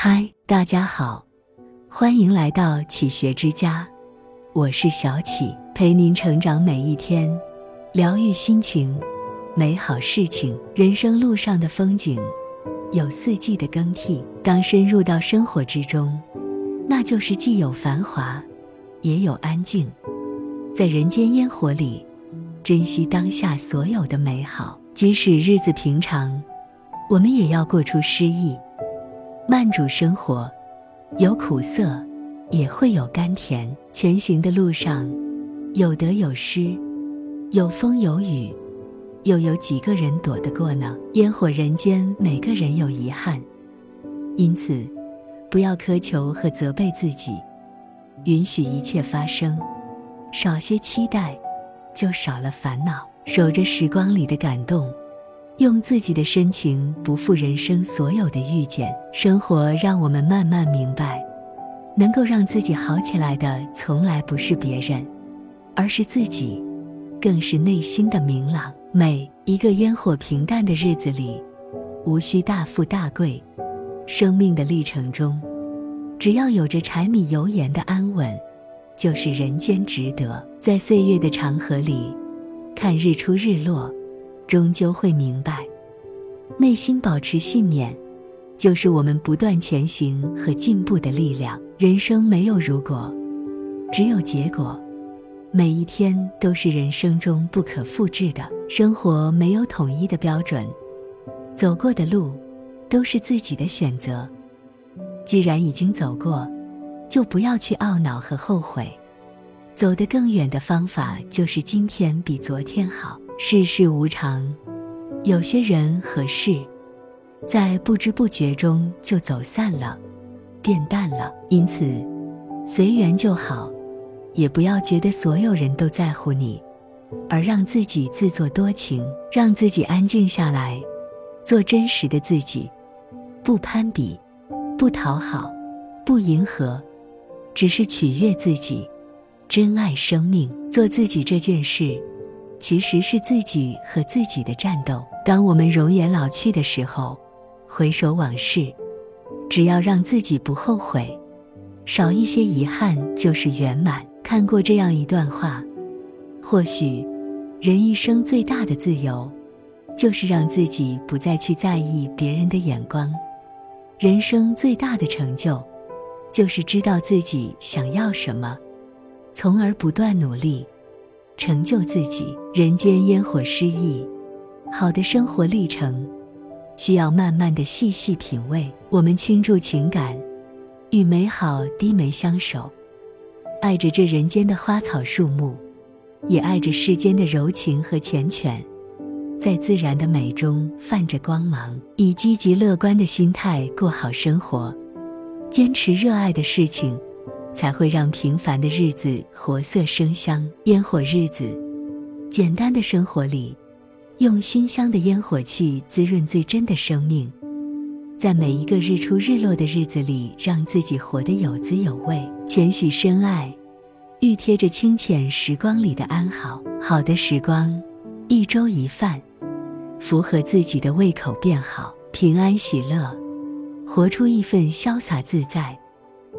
嗨，大家好，欢迎来到启学之家，我是小启，陪您成长每一天，疗愈心情，美好事情。人生路上的风景，有四季的更替。当深入到生活之中，那就是既有繁华，也有安静。在人间烟火里，珍惜当下所有的美好。即使日子平常，我们也要过出诗意。慢煮生活，有苦涩，也会有甘甜。前行的路上，有得有失，有风有雨，又有几个人躲得过呢？烟火人间，每个人有遗憾，因此，不要苛求和责备自己，允许一切发生，少些期待，就少了烦恼。守着时光里的感动。用自己的深情不负人生所有的遇见，生活让我们慢慢明白，能够让自己好起来的从来不是别人，而是自己，更是内心的明朗。每一个烟火平淡的日子里，无需大富大贵，生命的历程中，只要有着柴米油盐的安稳，就是人间值得。在岁月的长河里，看日出日落。终究会明白，内心保持信念，就是我们不断前行和进步的力量。人生没有如果，只有结果。每一天都是人生中不可复制的。生活没有统一的标准，走过的路都是自己的选择。既然已经走过，就不要去懊恼和后悔。走得更远的方法，就是今天比昨天好。世事无常，有些人和事，在不知不觉中就走散了，变淡了。因此，随缘就好，也不要觉得所有人都在乎你，而让自己自作多情，让自己安静下来，做真实的自己，不攀比，不讨好，不迎合，只是取悦自己，珍爱生命，做自己这件事。其实是自己和自己的战斗。当我们容颜老去的时候，回首往事，只要让自己不后悔，少一些遗憾就是圆满。看过这样一段话：或许，人一生最大的自由，就是让自己不再去在意别人的眼光；人生最大的成就，就是知道自己想要什么，从而不断努力。成就自己，人间烟火诗意，好的生活历程，需要慢慢的细细品味。我们倾注情感，与美好低眉相守，爱着这人间的花草树木，也爱着世间的柔情和缱绻，在自然的美中泛着光芒。以积极乐观的心态过好生活，坚持热爱的事情。才会让平凡的日子活色生香。烟火日子，简单的生活里，用熏香的烟火气滋润最真的生命。在每一个日出日落的日子里，让自己活得有滋有味。浅喜深爱，欲贴着清浅时光里的安好。好的时光，一粥一饭，符合自己的胃口便好。平安喜乐，活出一份潇洒自在。